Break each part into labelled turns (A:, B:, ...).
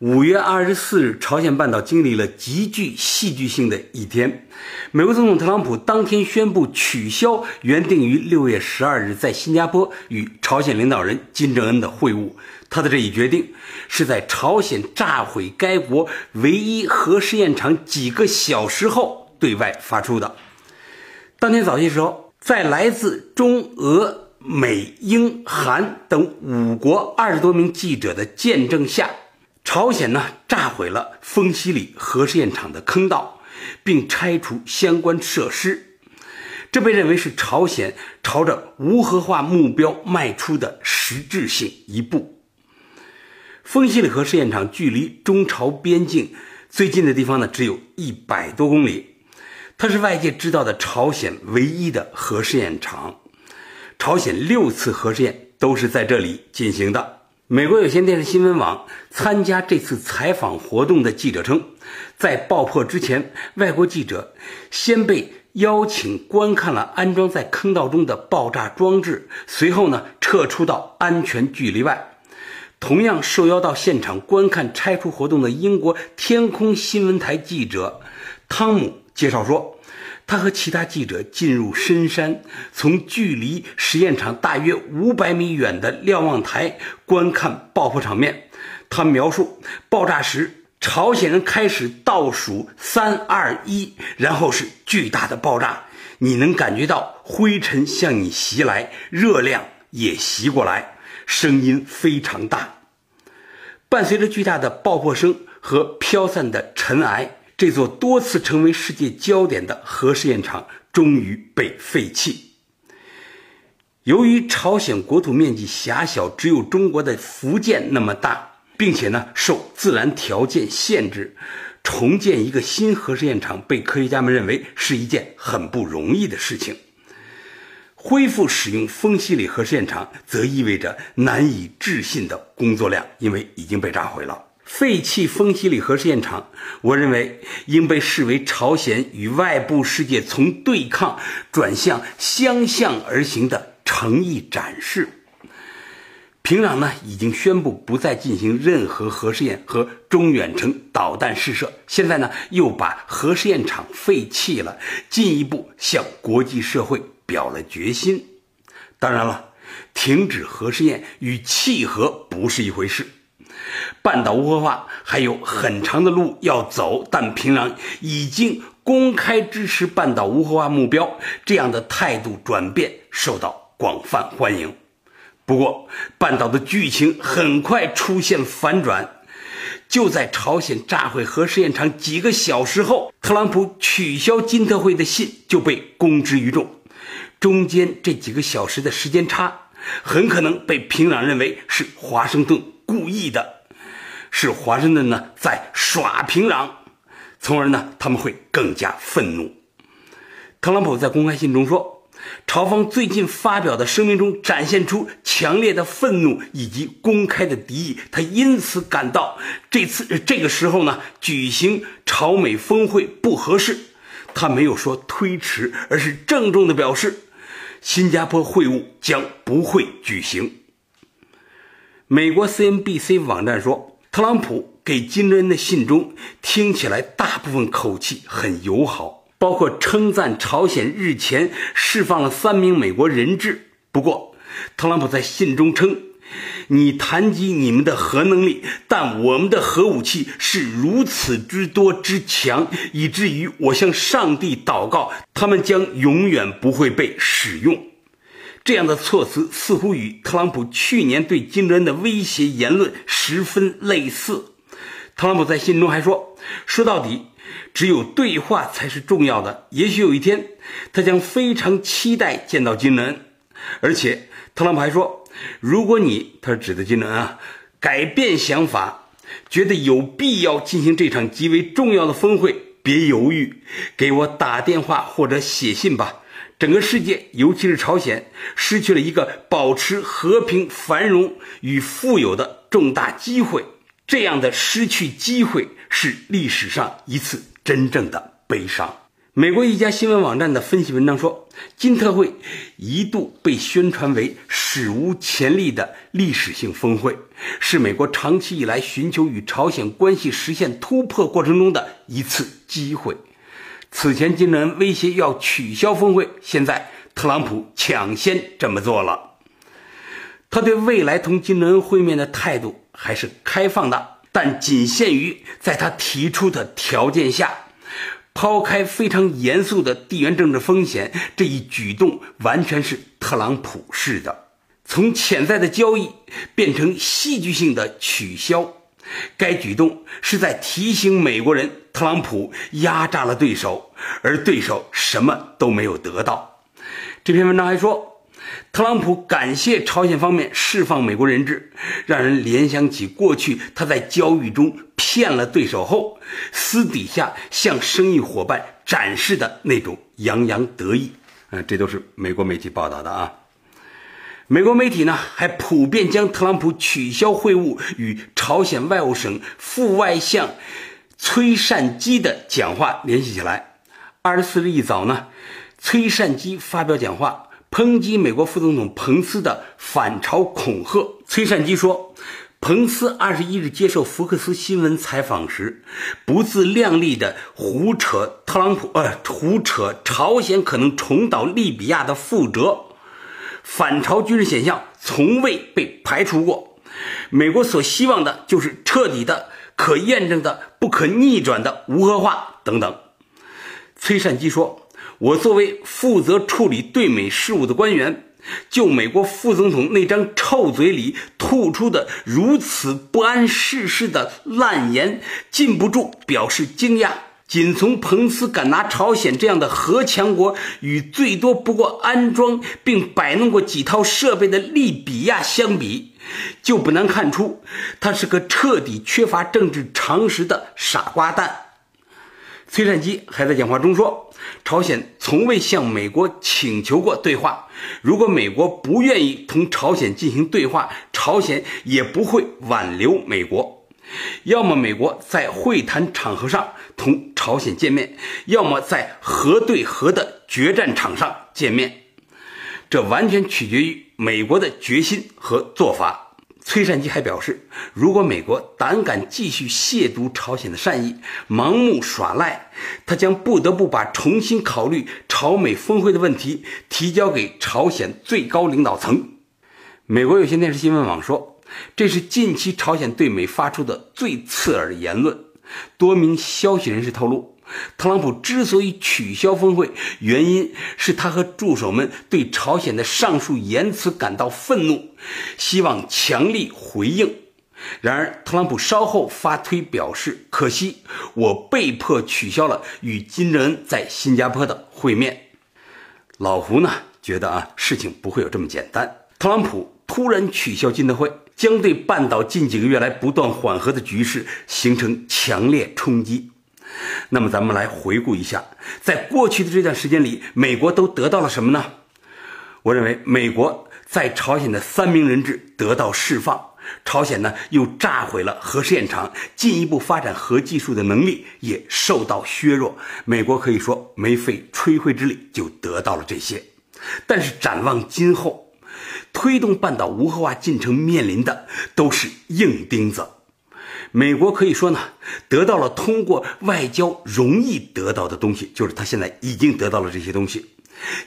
A: 五月二十四日，朝鲜半岛经历了极具戏剧性的一天。美国总统特朗普当天宣布取消原定于六月十二日在新加坡与朝鲜领导人金正恩的会晤。他的这一决定是在朝鲜炸毁该国唯一核试验场几个小时后对外发出的。当天早些时候，在来自中俄。美、英、韩等五国二十多名记者的见证下，朝鲜呢炸毁了丰西里核试验场的坑道，并拆除相关设施。这被认为是朝鲜朝着无核化目标迈出的实质性一步。丰西里核试验场距离中朝边境最近的地方呢，只有一百多公里，它是外界知道的朝鲜唯一的核试验场。朝鲜六次核试验都是在这里进行的。美国有线电视新闻网参加这次采访活动的记者称，在爆破之前，外国记者先被邀请观看了安装在坑道中的爆炸装置，随后呢撤出到安全距离外。同样受邀到现场观看拆除活动的英国天空新闻台记者汤姆介绍说。他和其他记者进入深山，从距离实验场大约五百米远的瞭望台观看爆破场面。他描述，爆炸时，朝鲜人开始倒数三二一，然后是巨大的爆炸，你能感觉到灰尘向你袭来，热量也袭过来，声音非常大，伴随着巨大的爆破声和飘散的尘埃。这座多次成为世界焦点的核试验场终于被废弃。由于朝鲜国土面积狭小，只有中国的福建那么大，并且呢受自然条件限制，重建一个新核试验场被科学家们认为是一件很不容易的事情。恢复使用丰西里核试验场，则意味着难以置信的工作量，因为已经被炸毁了。废弃丰西里核试验场，我认为应被视为朝鲜与外部世界从对抗转向相向而行的诚意展示。平壤呢已经宣布不再进行任何核试验和中远程导弹试射，现在呢又把核试验场废弃了，进一步向国际社会表了决心。当然了，停止核试验与弃核不是一回事。半岛无核化还有很长的路要走，但平壤已经公开支持半岛无核化目标，这样的态度转变受到广泛欢迎。不过，半岛的剧情很快出现反转。就在朝鲜炸毁核试验场几个小时后，特朗普取消金特会的信就被公之于众。中间这几个小时的时间差，很可能被平壤认为是华盛顿故意的。是华盛顿呢在耍平壤，从而呢他们会更加愤怒。特朗普在公开信中说，朝方最近发表的声明中展现出强烈的愤怒以及公开的敌意，他因此感到这次这个时候呢举行朝美峰会不合适。他没有说推迟，而是郑重的表示，新加坡会晤将不会举行。美国 CNBC 网站说。特朗普给金正恩的信中听起来大部分口气很友好，包括称赞朝鲜日前释放了三名美国人质。不过，特朗普在信中称：“你谈及你们的核能力，但我们的核武器是如此之多之强，以至于我向上帝祷告，他们将永远不会被使用。”这样的措辞似乎与特朗普去年对金正恩的威胁言论十分类似。特朗普在信中还说：“说到底，只有对话才是重要的。也许有一天，他将非常期待见到金正恩。而且，特朗普还说，如果你他指的金正恩啊改变想法，觉得有必要进行这场极为重要的峰会，别犹豫，给我打电话或者写信吧。”整个世界，尤其是朝鲜，失去了一个保持和平、繁荣与富有的重大机会。这样的失去机会，是历史上一次真正的悲伤。美国一家新闻网站的分析文章说，金特会一度被宣传为史无前例的历史性峰会，是美国长期以来寻求与朝鲜关系实现突破过程中的一次机会。此前金正恩威胁要取消峰会，现在特朗普抢先这么做了。他对未来同金正恩会面的态度还是开放的，但仅限于在他提出的条件下。抛开非常严肃的地缘政治风险，这一举动完全是特朗普式的，从潜在的交易变成戏剧性的取消。该举动是在提醒美国人，特朗普压榨了对手，而对手什么都没有得到。这篇文章还说。特朗普感谢朝鲜方面释放美国人质，让人联想起过去他在交易中骗了对手后，私底下向生意伙伴展示的那种洋洋得意。嗯，这都是美国媒体报道的啊。美国媒体呢，还普遍将特朗普取消会晤与朝鲜外务省副外相崔善基的讲话联系起来。二十四日一早呢，崔善基发表讲话。抨击美国副总统彭斯的反朝恐吓。崔善基说，彭斯二十一日接受福克斯新闻采访时，不自量力的胡扯特朗普，呃，胡扯朝鲜可能重蹈利比亚的覆辙，反朝军事现象从未被排除过。美国所希望的就是彻底的、可验证的、不可逆转的无核化等等。崔善基说。我作为负责处理对美事务的官员，就美国副总统那张臭嘴里吐出的如此不谙世事的烂言，禁不住表示惊讶。仅从彭斯敢拿朝鲜这样的核强国与最多不过安装并摆弄过几套设备的利比亚相比，就不难看出，他是个彻底缺乏政治常识的傻瓜蛋。崔善基还在讲话中说。朝鲜从未向美国请求过对话。如果美国不愿意同朝鲜进行对话，朝鲜也不会挽留美国。要么美国在会谈场合上同朝鲜见面，要么在核对核的决战场上见面。这完全取决于美国的决心和做法。崔善基还表示，如果美国胆敢继续亵渎朝鲜的善意，盲目耍赖，他将不得不把重新考虑朝美峰会的问题提交给朝鲜最高领导层。美国有线电视新闻网说，这是近期朝鲜对美发出的最刺耳的言论。多名消息人士透露。特朗普之所以取消峰会，原因是他和助手们对朝鲜的上述言辞感到愤怒，希望强力回应。然而，特朗普稍后发推表示：“可惜，我被迫取消了与金正恩在新加坡的会面。”老胡呢，觉得啊，事情不会有这么简单。特朗普突然取消金德会，将对半岛近几个月来不断缓和的局势形成强烈冲击。那么，咱们来回顾一下，在过去的这段时间里，美国都得到了什么呢？我认为，美国在朝鲜的三名人质得到释放，朝鲜呢又炸毁了核试验场，进一步发展核技术的能力也受到削弱。美国可以说没费吹灰之力就得到了这些。但是，展望今后，推动半岛无核化进程面临的都是硬钉子。美国可以说呢，得到了通过外交容易得到的东西，就是他现在已经得到了这些东西。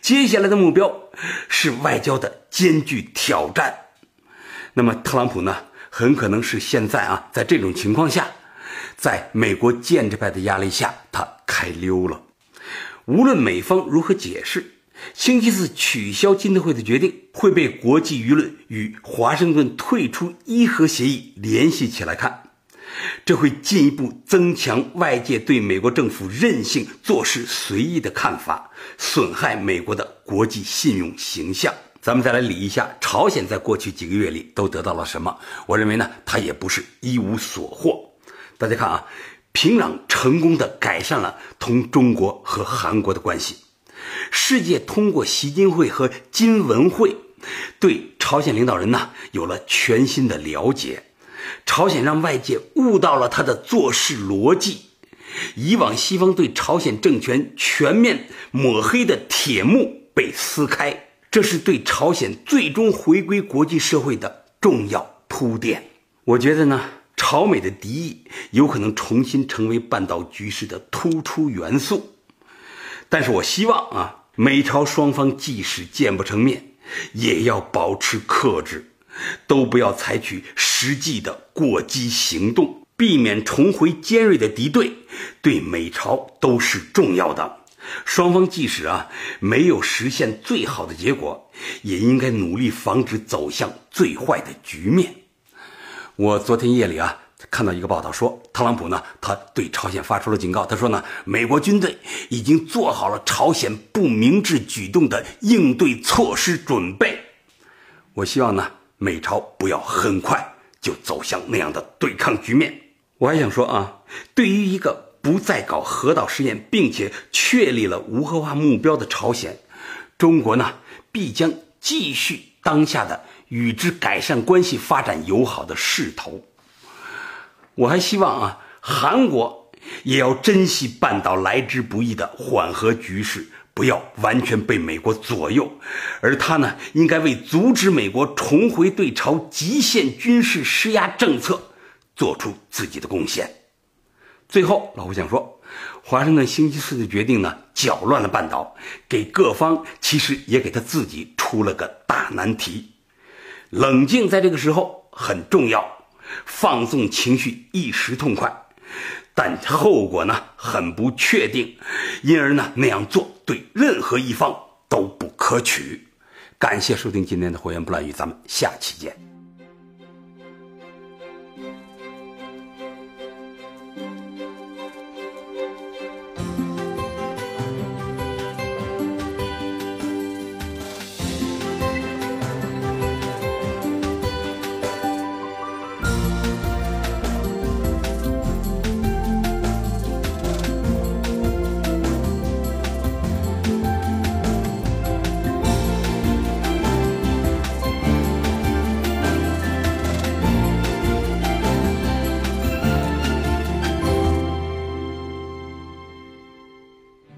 A: 接下来的目标是外交的艰巨挑战。那么特朗普呢，很可能是现在啊，在这种情况下，在美国建制派的压力下，他开溜了。无论美方如何解释，星期四取消金特会的决定会被国际舆论与华盛顿退出伊核协议联系起来看。这会进一步增强外界对美国政府任性做事随意的看法，损害美国的国际信用形象。咱们再来理一下，朝鲜在过去几个月里都得到了什么？我认为呢，它也不是一无所获。大家看啊，平壤成功的改善了同中国和韩国的关系，世界通过习金会和金文会，对朝鲜领导人呢有了全新的了解。朝鲜让外界悟到了他的做事逻辑。以往西方对朝鲜政权全面抹黑的铁幕被撕开，这是对朝鲜最终回归国际社会的重要铺垫。我觉得呢，朝美的敌意有可能重新成为半岛局势的突出元素。但是我希望啊，美朝双方即使见不成面，也要保持克制，都不要采取实际的过激行动。避免重回尖锐的敌对，对美朝都是重要的。双方即使啊没有实现最好的结果，也应该努力防止走向最坏的局面。我昨天夜里啊看到一个报道说，特朗普呢他对朝鲜发出了警告，他说呢美国军队已经做好了朝鲜不明智举动的应对措施准备。我希望呢美朝不要很快就走向那样的对抗局面。我还想说啊，对于一个不再搞核导试验，并且确立了无核化目标的朝鲜，中国呢必将继续当下的与之改善关系、发展友好的势头。我还希望啊，韩国也要珍惜半岛来之不易的缓和局势，不要完全被美国左右，而他呢，应该为阻止美国重回对朝极限军事施压政策。做出自己的贡献。最后，老胡想说，华盛顿星期四的决定呢，搅乱了半岛，给各方其实也给他自己出了个大难题。冷静在这个时候很重要，放纵情绪一时痛快，但后果呢很不确定，因而呢那样做对任何一方都不可取。感谢收听今天的火焰不乱语，咱们下期见。